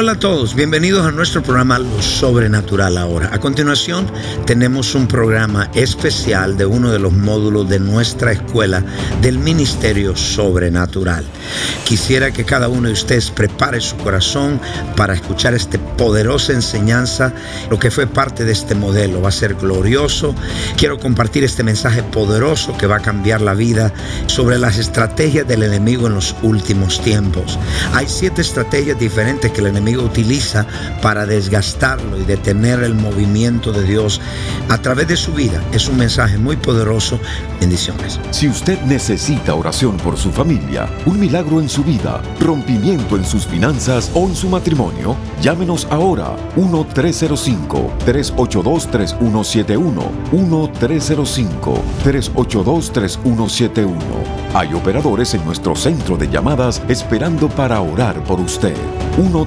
Hola a todos, bienvenidos a nuestro programa Lo Sobrenatural ahora. A continuación tenemos un programa especial de uno de los módulos de nuestra escuela del Ministerio Sobrenatural. Quisiera que cada uno de ustedes prepare su corazón para escuchar esta poderosa enseñanza, lo que fue parte de este modelo. Va a ser glorioso. Quiero compartir este mensaje poderoso que va a cambiar la vida sobre las estrategias del enemigo en los últimos tiempos. Hay siete estrategias diferentes que el enemigo utiliza para desgastarlo y detener el movimiento de Dios a través de su vida. Es un mensaje muy poderoso. Bendiciones. Si usted necesita oración por su familia, un milagro en su vida, rompimiento en sus finanzas o en su matrimonio, llámenos ahora 1-305-382-3171. 1-305-382-3171. Hay operadores en nuestro centro de llamadas esperando para orar por usted. 1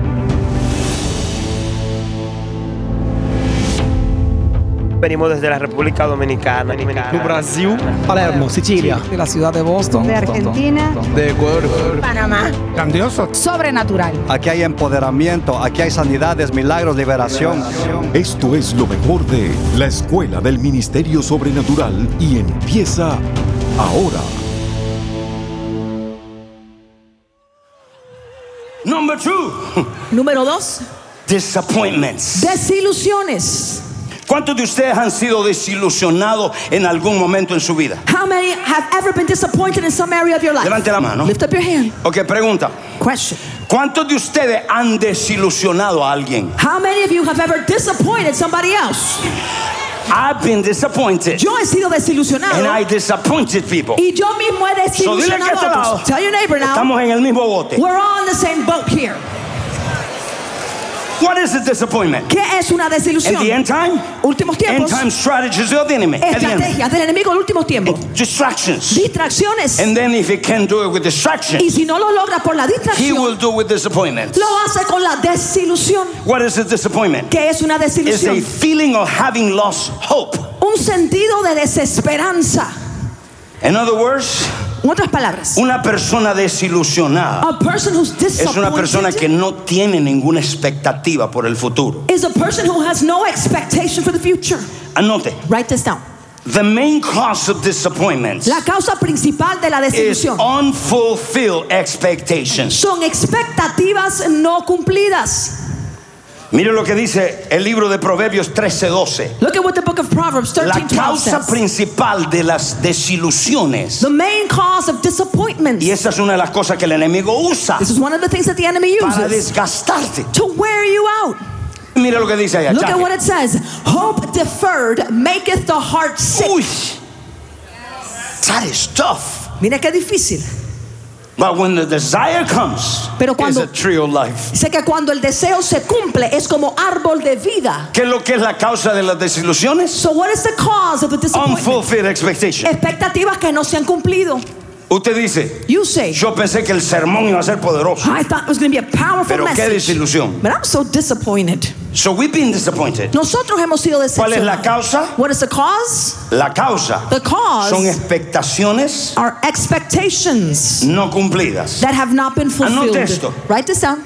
Venimos desde la República Dominicana. De Brasil, Palermo, Sicilia, de la ciudad de Boston, de Argentina, de Ecuador, Panamá. Grandioso. Sobrenatural. Aquí hay empoderamiento, aquí hay sanidades, milagros, liberación. Esto es lo mejor de la Escuela del Ministerio Sobrenatural y empieza ahora. Number two, Número dos, disappointments. desilusiones. ¿Cuántos de ustedes han sido desilusionados en algún momento en su vida? How many have ever been disappointed in some area of your life? Levante la mano. Lift up your hand. Ok, pregunta. Question. ¿Cuántos de ustedes han desilusionado a alguien? How many of you have ever disappointed somebody else? I've been disappointed. Yo he sido desilusionado. And I disappointed people. y yo mismo he So dile que desilusionado lado. Tell your neighbor now. estamos en el mismo bote. We're on the same boat here. What is a disappointment? ¿Qué es una desilusión? the end time? Últimos tiempos. End time strategies of the enemy. of the enemy. Estrategias del enemigo en últimos tiempos. Distractions. Distracciones. And then if he can do it with distraction, y si no lo logra por la he will do with disappointment. lo hace con la desilusión. What is a disappointment? ¿Qué es una desilusión? It's a feeling of having lost hope. Un sentido de desesperanza. In other words, otras palabras, una persona desilusionada a person who's es una persona que no tiene ninguna expectativa por el futuro. is a person who has no expectation for the future. Anote, Write this down. the main cause of disappointments La causa principal de la is desilusión unfulfilled expectations. son expectativas no cumplidas. Mire lo que dice el libro de Proverbios 13:12. Look at what the book of Proverbs La 13 12 causa says. principal de las desilusiones, The main cause of disappointments. y esa es una de las cosas que el enemigo usa This is one of the things that the enemy para uses desgastarte. to wear you out. Mira lo que dice allá. Look at what it says. Hope deferred maketh the heart sick. Uy, that is tough. Mira qué difícil. But when the desire comes, Pero it's cuando- a tree of life. Sé que cuando el deseo se cumple es como árbol de vida. ¿Qué es lo que es la causa de las desilusiones? So what is the cause of the disappointment? Unfulfilled expectations. Expectativas que no se han cumplido. Usted dice, You say, yo pensé que el sermón iba a ser poderoso, I thought it was going to be a powerful pero qué desilusión. But I'm so disappointed. So we've been disappointed. Nosotros hemos sido ¿Cuál es la decepcionados. causa? What is the cause? La causa The cause son expectaciones are expectations no cumplidas. that have not been fulfilled. Anote esto. Write this down.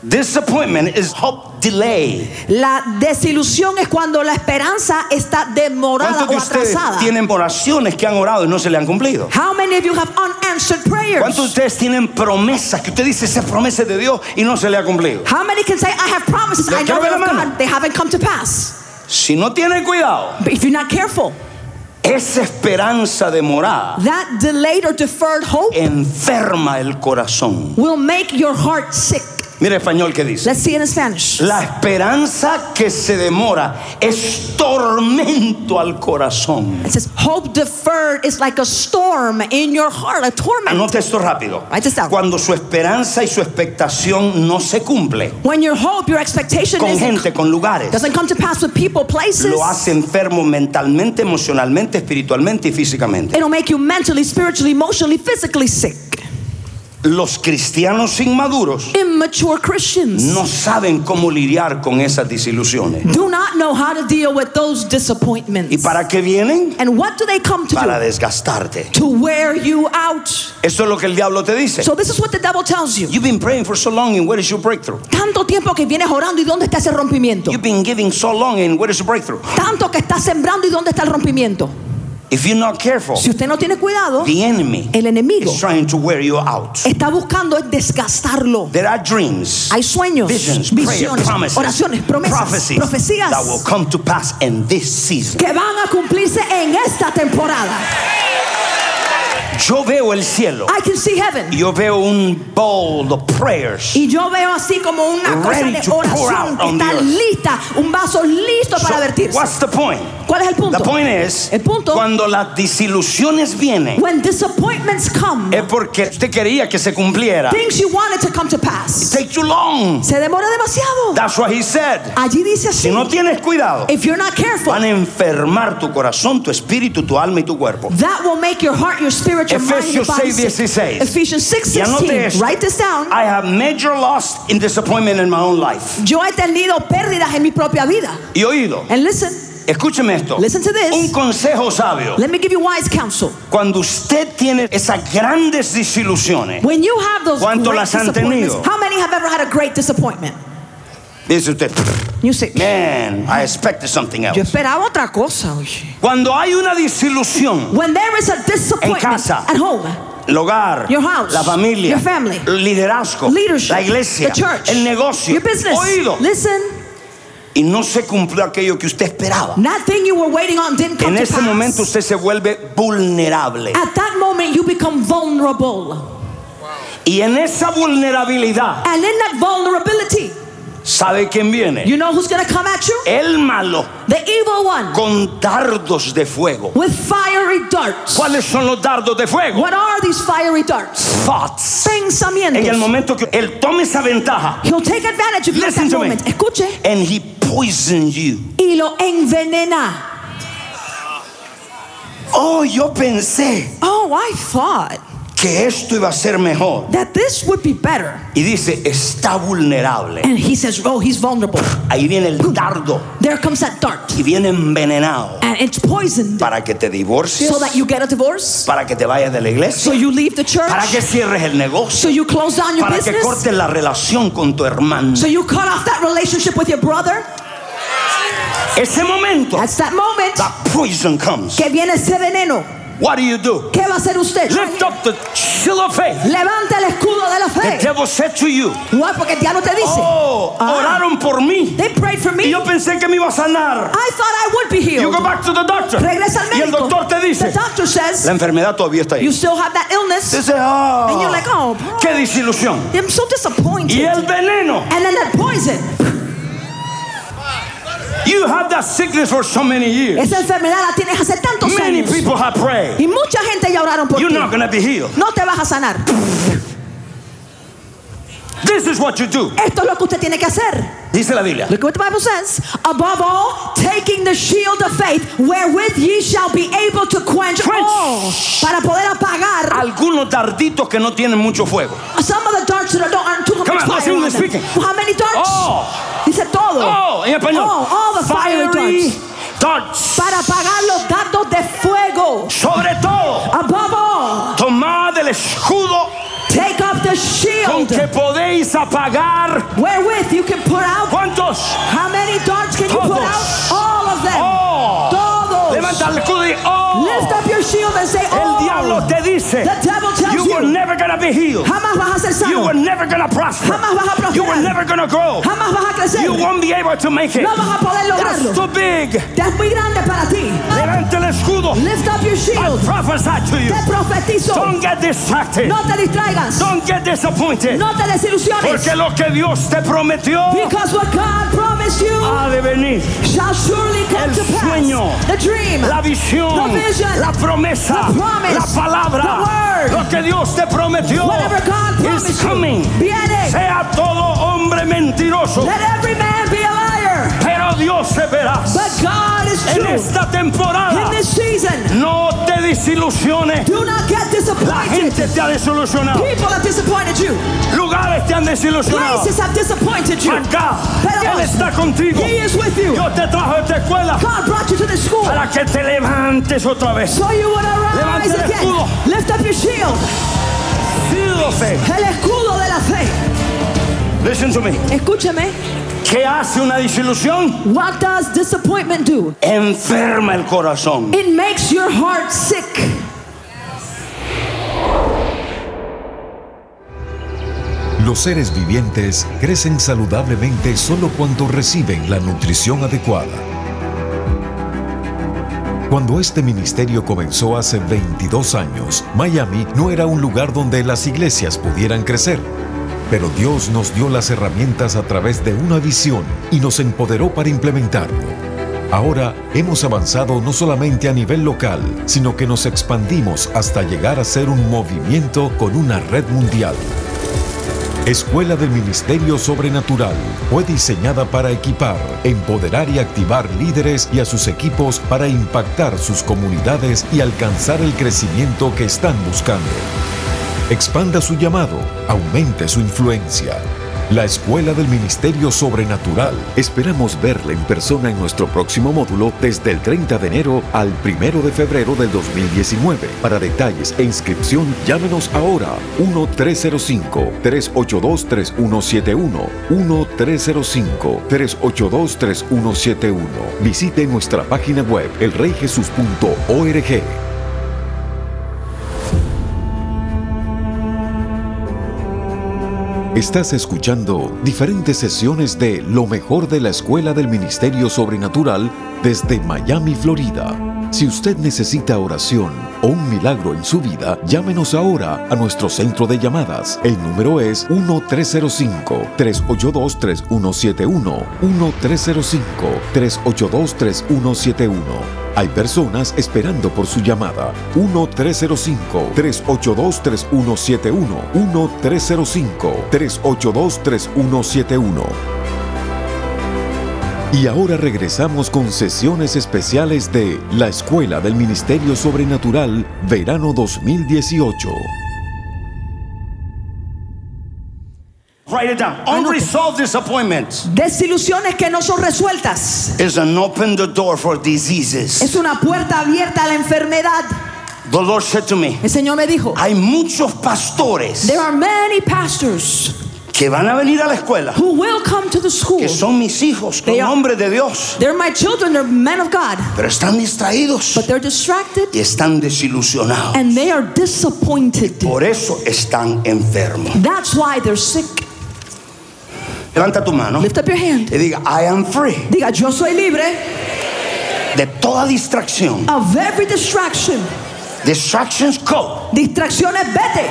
Disappointment is hope delay. La desilusión es cuando la esperanza está demorada ¿Cuántos de o atrasada. tienen oraciones que han orado y no se le han cumplido? How many of you have unanswered prayers? ¿Cuántos de ustedes tienen promesas que usted dice esa promesa de Dios y no se le ha cumplido? How many can say, I have promises, I know of. God, they haven't come to pass. Si no tiene cuidado, But if you're not careful, esa esperanza demorada that delayed or deferred hope enferma el corazón. will make your heart sick. Mira español que dice. Let's see it in Spanish. La esperanza que se demora es tormento al corazón. It says, hope deferred is like a storm in your heart, a torment. Anote esto rápido. Write this down. Cuando su esperanza y su expectación no se cumple When your hope, your expectation con gente, con lugares, doesn't come to pass with people, places, lo hace enfermo mentalmente, emocionalmente, espiritualmente y físicamente. it'll make you mentally, spiritually, emotionally, physically sick. Los cristianos inmaduros Immature Christians no saben cómo lidiar con esas desilusiones. do not know how to deal with those disappointments. ¿Y para qué vienen? and what do they come to Para do? desgastarte. To wear you out. Eso es lo que el diablo te dice. So this is what the devil tells you. You've been praying for so long and where is your breakthrough? Tanto tiempo que vienes orando y dónde está ese rompimiento. You've been giving so long and where is your breakthrough? Tanto que estás sembrando y dónde está el rompimiento. If you're not careful, Si usted no tiene cuidado, the enemy el enemigo is trying to wear you out. está buscando es desgastarlo. There are dreams, Hay sueños, visions, prayer, visiones, promises, oraciones, promesas, prophecies profecías that will come to pass in this season. que van a cumplirse en esta temporada. Yo veo el cielo. I can see heaven. Yo veo un bowl of prayers. Y yo veo así como una cosa de oración que está lista, un vaso listo para So, vertirse. what's the point? ¿Cuál es el punto? The point is, El punto- cuando las desilusiones vienen, When disappointments come, es porque usted quería que se cumpliera. things you wanted to come to pass, Take too long. se demora demasiado. That's what he said. Allí dice así, Si no tienes cuidado, if you're not careful, van a enfermar tu corazón, tu espíritu, tu alma y tu cuerpo. that will make your heart, your spirit, your Efesios body 6, sick. 16. Ephesians 6, Y 16. Write this down. I have major loss in disappointment in my own life. Yo he tenido pérdidas en mi propia vida. Y oído, And listen, escúcheme esto. Listen to this. Un consejo sabio. let me give you wise counsel. Cuando usted tiene esas grandes desilusiones, When you have those ¿Cuánto great las han disappointments, tenido? how many have ever had a great disappointment? Dice usted, You say, man, I expected something yo else. esperaba otra cosa. oye." Cuando hay una desilusión, When there is a disappointment casa. at home, el hogar, Your house, la familia, your family, el liderazgo, leadership, la iglesia, the church, el negocio, your business, oído, listen, y no se cumplió aquello que usted esperaba. that thing you were waiting on didn't come En to ese pass. momento usted se vuelve vulnerable. At that moment, you become vulnerable. Y en esa vulnerabilidad, And in that vulnerability, ¿sabe quién viene? you know who's to come at you? El malo The evil one con dardos de fuego. with fiery darts. ¿Cuáles son los dardos de fuego? What are these fiery darts? Thoughts. Pensamientos. En el momento que él tome esa ventaja He'll take advantage of you Listen that to me. moment. Escuche. and he poisons you. Y lo envenena. Oh, yo pensé Oh, I thought que esto iba a ser mejor. that this would be better. Y dice, está vulnerable. And he says, oh, he's vulnerable. Ahí viene el dardo There comes that dart. y viene envenenado And it's poisoned. para que te divorcies, So that you get a divorce. para que te vayas de la So iglesia, you leave the church. para que cierres el So negocio, you close down your para que business. cortes la relación con tu hermano. So you cut off that relationship with your brother. Ese momento, That's that moment that poison comes. que viene ese veneno. What do you do? ¿Qué va a hacer usted? Lift up the shield of faith. Levanta el escudo de la fe. The devil said to you, Why? Porque el diablo te dice. Oh, Ah. oraron por mí. They prayed for Y me. yo pensé que me iba a sanar. I thought I would be healed. You go back to the doctor. Regresa al Y el médico. doctor te dice, The doctor says la enfermedad todavía está ahí. you still have that illness. Dice, ah, And you're like, oh, bro. qué desilusión. I'm so disappointed. Y el veneno. And then that poison. You have that sickness for so many years. Esa enfermedad la tienes hace tantos Many años. people have prayed. Not going to be healed. No te vas a sanar. This is what you do. Esto es lo que usted tiene que hacer. Dice la Biblia. Look what the Bible says. Above all, taking the shield of faith, wherewith ye shall be able to quench, Quench. all. Para poder apagar Algunos darditos que no tienen mucho fuego. some of the darts that don't aren't too much Come on, let's fire on them. speaking. How many darts? Oh. Dice todo. Oh, en español. All, all the fiery Fiery darts. Darts. Para apagar los dardos de fuego. Sobre todo, Above all, tomad el escudo take up the con shield que podéis apagar. wherewith you can put out. ¿Cuántos? How many darts can you put out? All of them. Oh. Levanta el escudo y oh. Lift up your shield and say, oh, El diablo te dice, The devil tells you you were you, never gonna be healed. jamás vas a ser You sano. were never gonna prosper. Jamás vas a prosperar. You were never gonna grow. Jamás vas a crecer. You won't be able to make it. No vas a poder That's lograrlo. too big. Es muy grande para ti. Levanta el escudo. Lift up your shield. I prophesy to you. Te Don't get distracted. No te distraigas. Don't get disappointed. No te desilusiones. Porque lo que Dios te prometió Because what God promised you ha de venir. shall surely come El to pass. sueño, The dream. La visión, The vision. la promesa, The promise. la palabra, The word. lo que Dios te prometió Whatever God promised is you. coming. Viene. Sea todo hombre mentiroso, Let every man be Dios se verá. But God is En true. esta temporada, In this season, no te desilusiones. do not get La disappointed. gente te ha desilusionado. People have disappointed you. Lugares te han desilusionado. Places have disappointed you. Acá, Él está contigo. He is with you. Dios te trajo a esta escuela God brought you to this school. para que te levantes otra vez. So you arise el again. escudo. Lift up your shield. El escudo de la fe. Listen to me. Escúchame. ¿Qué hace una desilusión? What does disappointment do? Enferma el corazón. It makes your heart sick. Los seres vivientes crecen saludablemente solo cuando reciben la nutrición adecuada. Cuando este ministerio comenzó hace 22 años, Miami no era un lugar donde las iglesias pudieran crecer. Pero Dios nos dio las herramientas a través de una visión y nos empoderó para implementarlo. Ahora hemos avanzado no solamente a nivel local, sino que nos expandimos hasta llegar a ser un movimiento con una red mundial. Escuela del Ministerio Sobrenatural fue diseñada para equipar, empoderar y activar líderes y a sus equipos para impactar sus comunidades y alcanzar el crecimiento que están buscando. Expanda su llamado, aumente su influencia. La Escuela del Ministerio Sobrenatural. Esperamos verle en persona en nuestro próximo módulo desde el 30 de enero al 1 de febrero del 2019. Para detalles e inscripción, llámenos ahora 1-305-382-3171. 1-305-382-3171. Visite nuestra página web elreyjesus.org. Estás escuchando diferentes sesiones de Lo mejor de la Escuela del Ministerio Sobrenatural desde Miami, Florida. Si usted necesita oración o un milagro en su vida, llámenos ahora a nuestro centro de llamadas. El número es 1-305-382-3171. 1-305-382-3171. Hay personas esperando por su llamada. 1-305-382-3171. 1-305-382-3171. Y ahora regresamos con sesiones especiales de La Escuela del Ministerio Sobrenatural, verano 2018. Write it down. Unresolved disappointments Desilusiones que no son resueltas. is an open the door for diseases. Es una puerta abierta a la enfermedad. The Lord said to me, El Señor me dijo, hay muchos pastores there are many pastors que van a venir a la escuela, who will come to the school. que son mis hijos, con They are- nombre de Dios, They're my children, they're men of God, pero están distraídos but they're distracted y están desilusionados. and they are disappointed. Por eso están enfermos. That's why they're sick. Levanta tu mano Lift up your hand. y diga, I am free Diga, yo soy libre de toda distracción. of every distraction. Distractions go. Distracciones, vete.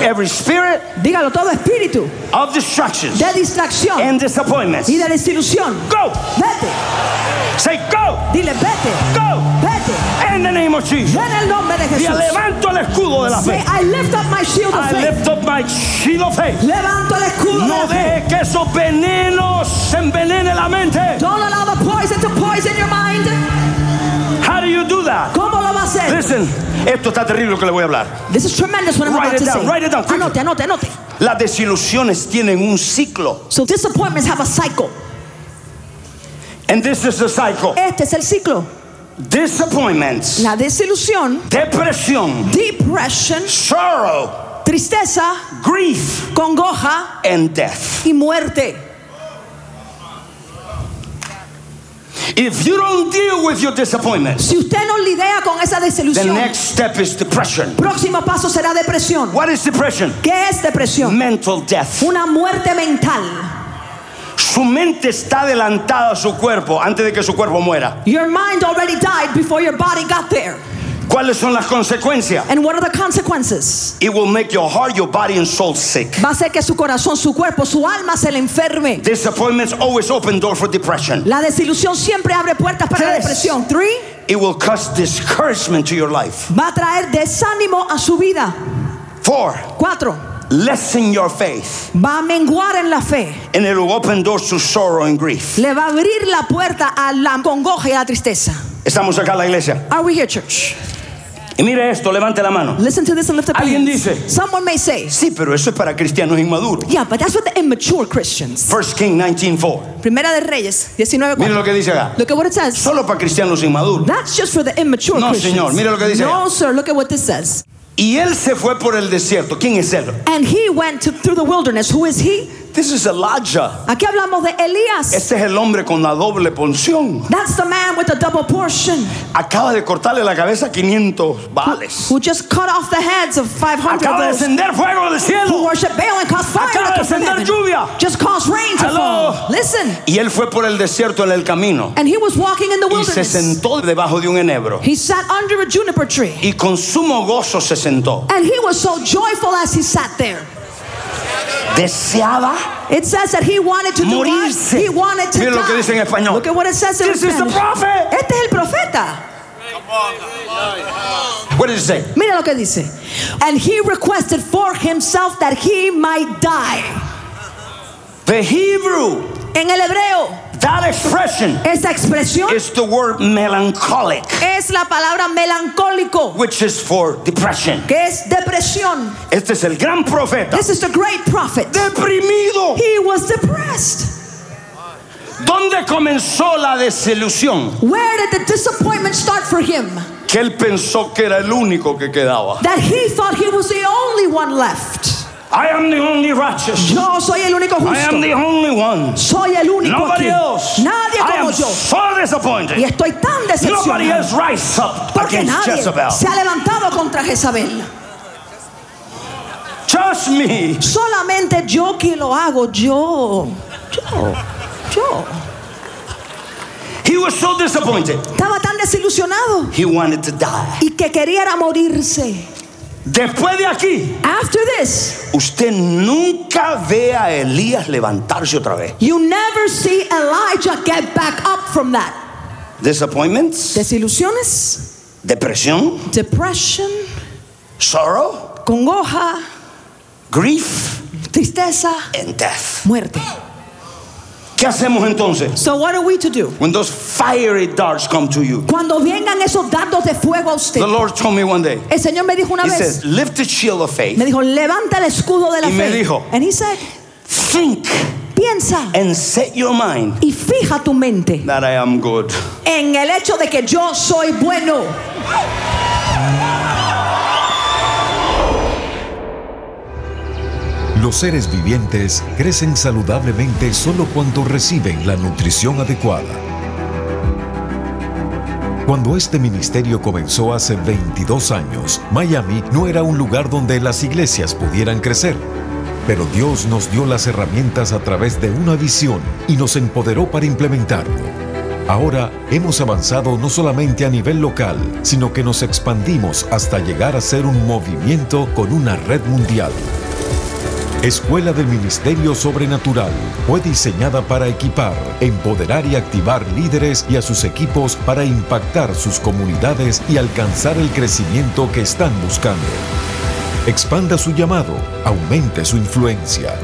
Every spirit Dígalo todo espíritu of distractions de distracción and disappointments. y de desilusión. Go. Vete. Say go. Dile, vete. Go. Vete. In the name of Jesus. En el nombre de Y Jesús. levanto el escudo de la Say, fe. I lift up my shield of I faith. lift up my shield of faith. Levanto el escudo No de la fe. deje que esos venenos envenenen la mente. Don't Listen, esto está terrible lo que le voy a hablar. This is tremendous what I'm Write about it to down, say. write it down. Anote, anote, anote. Las desilusiones tienen un ciclo. So disappointments have a cycle. And this is the cycle. Este es el ciclo. Disappointments, La desilusión, depresión, depression, sorrow, tristeza, grief, congoja and death. y muerte. If you don't deal with your disappointments, Si usted no lidia con esa desilusión, the next step is depression. próximo paso será depresión. What is depression? ¿Qué es depresión? Mental death. Una muerte mental. Su mente está adelantada a su cuerpo antes de que su cuerpo muera. Your mind already died before your body got there. ¿Cuáles son las consecuencias? And what are the consequences? It will make your heart, your body, and soul sick. Va a hacer que su corazón, su cuerpo, su alma se le enferme. Disappointments always open door for depression. La desilusión siempre abre puertas para la depresión. Three, It will cause discouragement to your life. va a traer desánimo a su vida. Four, Cuatro, lessen your faith. va a menguar en la fe. And it will open doors to sorrow and grief. Le va a abrir la puerta a la congoja y a la tristeza. Estamos acá en la iglesia. Are we here, church? Y mire esto, levante la mano. Listen to this and lift up your Alguien hands. dice- Someone may say, Sí, pero eso es para cristianos inmaduros. yeah, but that's what the immature Christians. First King 19:4. Primera de Reyes, 19. Mire lo que dice acá. Look at what it says. Solo para cristianos inmaduros. That's just for the immature No, Christians. señor, mire lo que dice No, sir, look at what this says. Y él se fue por el desierto. ¿Quién es él? And he went to, through the wilderness. Who is he? This is Elijah. Aquí hablamos de Elías. Este es el hombre con la doble porción. That's the man with the double portion Acaba de cortarle la cabeza a 500 vales. who just cut off the heads of 500 Acaba de of encender fuego del cielo. who worship Baal and cause fire Acaba de come from descender heaven. lluvia. Just cause rain to Hello. fall. Listen. Y él fue por el desierto en el camino. And he was walking in the wilderness. Y se sentó debajo de un enebro. He sat under a juniper tree. Y con sumo gozo se sentó. And he was so joyful as he sat there. Deseaba It says that he wanted to do what? He wanted to Mira lo que dice en español. Look at what it says in This is the Spanish. prophet. Este es el profeta. What did it say? Mira lo que dice. And he requested for himself that he might die. The Hebrew, En el hebreo, that expression esa expresión is the word melancholic, es la palabra melancólico, which is for depression. que es depresión. Este es el gran profeta. This is the great prophet. Deprimido. He was depressed. ¿Dónde comenzó la desilusión? Where did the disappointment start for him? Que él pensó que era el único que quedaba. That he thought he was the only one left. I am the only righteous. Yo soy el único I am the only one. Soy el único Nobody aquí. else. Nadie I como am yo. so Y disappointed. estoy tan Nobody has rise up Porque against nadie Jezebel. se ha levantado contra Jezabel. Just me. Solamente yo que lo hago, yo. Yo. Yo. He was so disappointed. Estaba tan desilusionado He wanted to die. y que quería morirse. Después de aquí, After this, usted nunca ve a Elías levantarse otra vez. you never see Elijah get back up from that. Disappointments, Desilusiones, depresión, depression, sorrow, congoja, grief, tristeza, and death. muerte. ¿Qué hacemos entonces? So what are we to do? When those fiery darts come to you. Cuando vengan esos dardos de fuego a usted. The Lord told me one day. El Señor me dijo una He vez, says, lift the shield of faith, me dijo, levanta el escudo de la Y me fe. dijo, And he said, think, piensa and set your mind y fija tu mente that I am good. en el hecho de que yo soy bueno. Los seres vivientes crecen saludablemente solo cuando reciben la nutrición adecuada. Cuando este ministerio comenzó hace 22 años, Miami no era un lugar donde las iglesias pudieran crecer. Pero Dios nos dio las herramientas a través de una visión y nos empoderó para implementarlo. Ahora hemos avanzado no solamente a nivel local, sino que nos expandimos hasta llegar a ser un movimiento con una red mundial. Escuela del Ministerio Sobrenatural fue diseñada para equipar, empoderar y activar líderes y a sus equipos para impactar sus comunidades y alcanzar el crecimiento que están buscando. Expanda su llamado, aumente su influencia.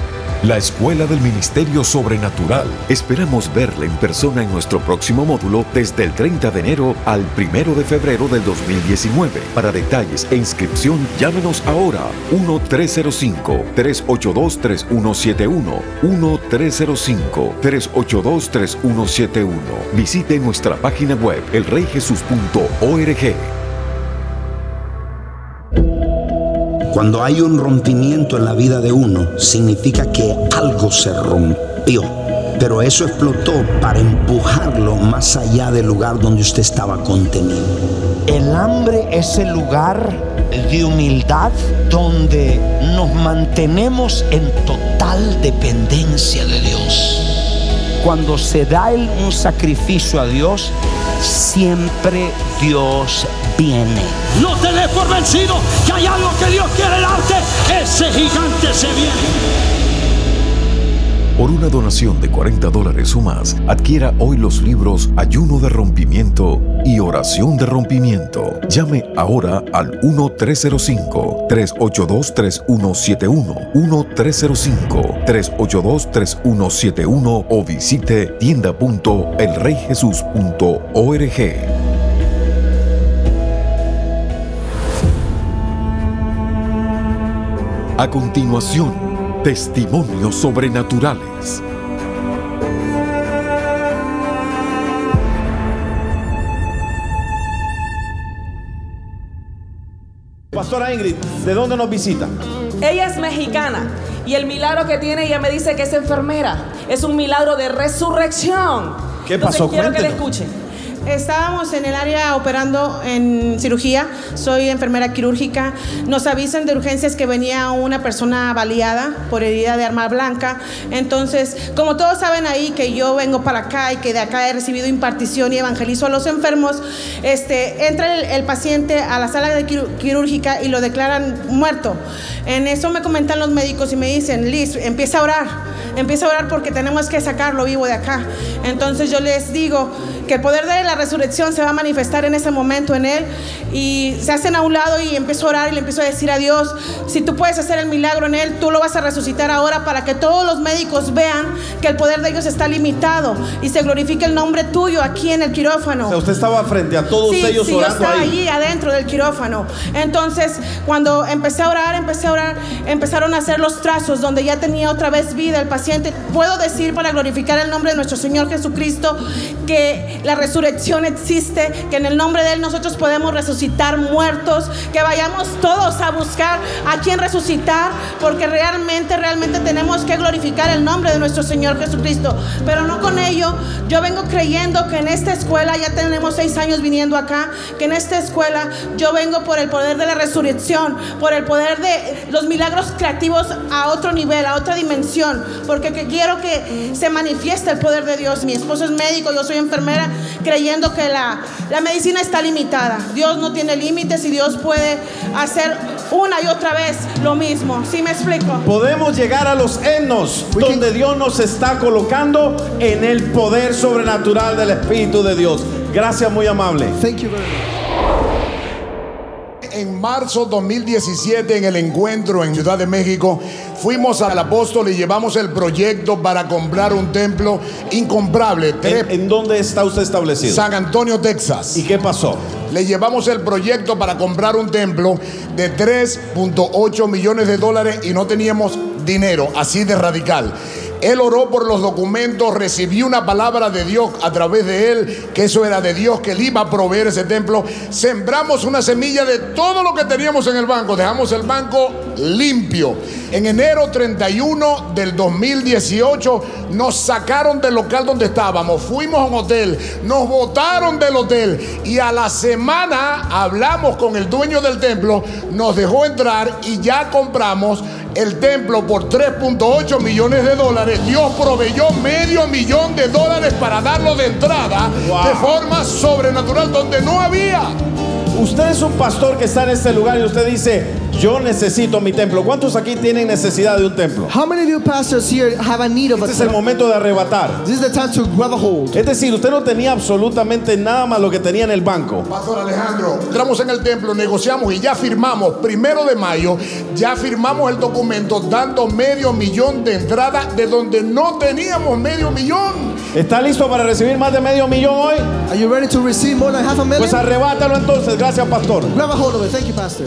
La Escuela del Ministerio Sobrenatural. Esperamos verle en persona en nuestro próximo módulo desde el 30 de enero al 1 de febrero del 2019. Para detalles e inscripción, llámenos ahora 1-305-382-3171. 1-305-382-3171. Visite nuestra página web elreyjesus.org. Cuando hay un rompimiento en la vida de uno, significa que algo se rompió. Pero eso explotó para empujarlo más allá del lugar donde usted estaba contenido. El hambre es el lugar de humildad donde nos mantenemos en total dependencia de Dios. Cuando se da el- un sacrificio a Dios, siempre Dios viene. No te por vencido, que hay algo que Dios quiere darte. Ese gigante se viene. Por una donación de 40 dólares o más, adquiera hoy los libros Ayuno de Rompimiento y Oración de Rompimiento. Llame ahora al 1-305-382-3171, 1-305-382-3171 o visite tienda.elreyjesus.org. A continuación, Testimonios sobrenaturales. Pastora Ingrid, ¿de dónde nos visita? Ella es mexicana y el milagro que tiene, ella me dice que es enfermera. Es un milagro de resurrección. ¿Qué pasó? quiero que le escuche. Estábamos en el área operando en cirugía, soy enfermera quirúrgica. Nos avisan de urgencias que venía una persona baleada por herida de arma blanca. Entonces, como todos saben ahí que yo vengo para acá y que de acá he recibido impartición y evangelizo a los enfermos, este, entra el, paciente a la sala de quirúrgica y lo declaran muerto. En eso me comentan los médicos y me dicen, Liz, empieza a orar, empieza a orar porque tenemos que sacarlo vivo de acá. Entonces yo les digo que el poder de la resurrección se va a manifestar en ese momento en él. Y se hacen a un lado y empiezo a orar y le empiezo a decir a Dios, si tú puedes hacer el milagro en él, tú lo vas a resucitar ahora para que todos los médicos vean que el poder de ellos está limitado y se glorifique el nombre tuyo aquí en el quirófano. O sea, usted estaba frente a todos ellos sí, orando yo estaba allí adentro del quirófano. Entonces, cuando empecé a orar, empecé a orar, empezaron a hacer los trazos donde ya tenía otra vez vida el paciente. Puedo decir para glorificar el nombre de nuestro Señor Jesucristo que la resurrección existe, que en el nombre de Él nosotros podemos resucitar muertos, que vayamos todos a buscar a quien resucitar, porque realmente, realmente tenemos que glorificar el nombre de nuestro Señor Jesucristo. Pero no con ello, yo vengo creyendo que en esta escuela, ya tenemos seis años viniendo acá, que en esta escuela yo vengo por el poder de la resurrección, por el poder de los milagros creativos a otro nivel, a otra dimensión, porque quiero que se manifieste el poder de Dios. Mi esposo es médico, yo soy enfermera, creyendo que la, la medicina está limitada. Dios no tiene límites y Dios puede hacer una y otra vez lo mismo. ¿Sí me explico? Podemos llegar a los ennos donde Dios nos está colocando en el poder sobrenatural del Espíritu de Dios. Gracias, muy amable. Thank you very En marzo 2017, en el encuentro en Ciudad de México, fuimos al apóstol y llevamos el proyecto para comprar un templo incomparable. ¿En, ¿En, dónde está usted establecido? San Antonio, Texas. ¿Y qué pasó? Le llevamos el proyecto para comprar un templo de 3.8 millones de dólares y no teníamos dinero, así de radical. Él oró por los documentos, recibió una palabra de Dios a través de él, que eso era de Dios, que él iba a proveer ese templo. Sembramos una semilla de todo lo que teníamos en el banco, dejamos el banco limpio. En enero 31 del 2018 nos sacaron del local donde estábamos, fuimos a un hotel, nos botaron del hotel y a la semana hablamos con el dueño del templo, nos dejó entrar y ya compramos el templo por 3.8 millones de dólares. Dios proveyó medio millón de dólares para darlo de entrada de forma sobrenatural donde no había. Usted es un pastor que está en este lugar y usted dice, yo necesito mi templo. ¿Cuántos aquí tienen necesidad de un templo? How many of you pastors here have a need of este es el momento de arrebatar. This is the time to grab a hold. Es decir, usted no tenía absolutamente nada más lo que tenía en el banco. Pastor Alejandro, entramos en el templo, negociamos y ya firmamos, primero de mayo, ya firmamos el documento dando medio millón de entrada de donde no teníamos medio millón. ¿Está listo para recibir más de medio millón hoy? Are you ready to receive more than half a million? Pues arrebátalo entonces. Gracias, pastor. Grab a hold of it. Thank you, pastor.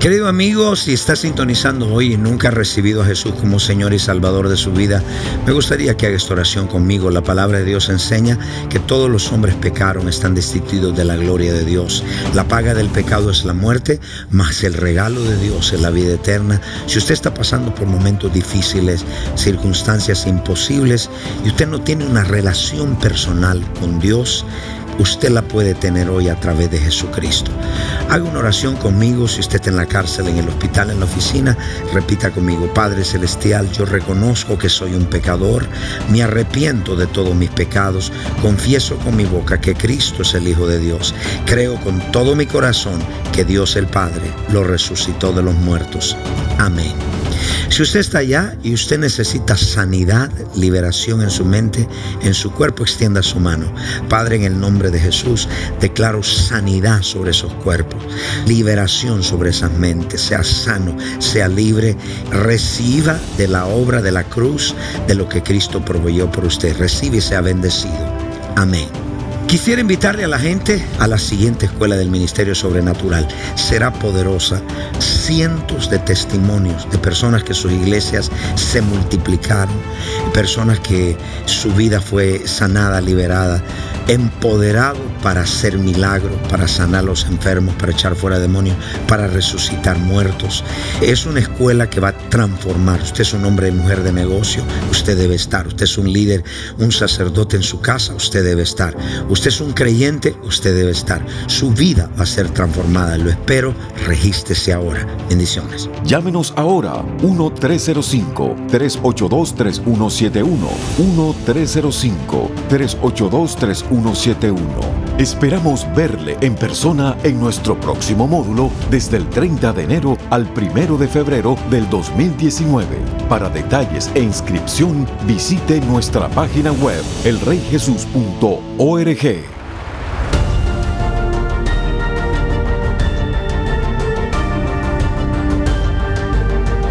Querido amigo, si estás sintonizando hoy y nunca has recibido a Jesús como Señor y Salvador de su vida, me gustaría que hagas oración conmigo. La palabra de Dios enseña que todos los hombres pecaron, están destituidos de la gloria de Dios. La paga del pecado es la muerte, mas el regalo de Dios es la vida eterna. Si usted está pasando por momentos difíciles, circunstancias imposibles y usted no tiene una relación personal con Dios, usted la puede tener hoy a través de Jesucristo. Haga una oración conmigo si usted está en la cárcel, en el hospital, en la oficina. Repita conmigo, Padre Celestial, yo reconozco que soy un pecador, me arrepiento de todos mis pecados, confieso con mi boca que Cristo es el Hijo de Dios, creo con todo mi corazón que Dios el Padre lo resucitó de los muertos. Amén. Si usted está allá y usted necesita sanidad, liberación en su mente, en su cuerpo, extienda su mano. Padre, en el nombre de Jesús, declaro sanidad sobre esos cuerpos, liberación sobre esas mentes, sea sano, sea libre, reciba de la obra de la cruz, de lo que Cristo proveyó por usted, recibe y sea bendecido. Amén. Quisiera invitarle a la gente a la siguiente escuela del Ministerio Sobrenatural. Será poderosa. Cientos de testimonios de personas que sus iglesias se multiplicaron, personas que su vida fue sanada, liberada, empoderado para hacer milagros, para sanar a los enfermos, para echar fuera demonios, para resucitar muertos. Es una escuela que va a transformar. Usted es un hombre y mujer de negocio, usted debe estar. Usted es un líder, un sacerdote en su casa, usted debe estar. Usted es un creyente, usted debe estar. Su vida va a ser transformada. Lo espero. Regístrese ahora. Bendiciones. Llámenos ahora 1-305-382-3171. 1-305-382-3171. Esperamos verle en persona en nuestro próximo módulo desde el 30 de enero al 1 de febrero del 2019. Para detalles e inscripción, visite nuestra página web elreyjesus.org.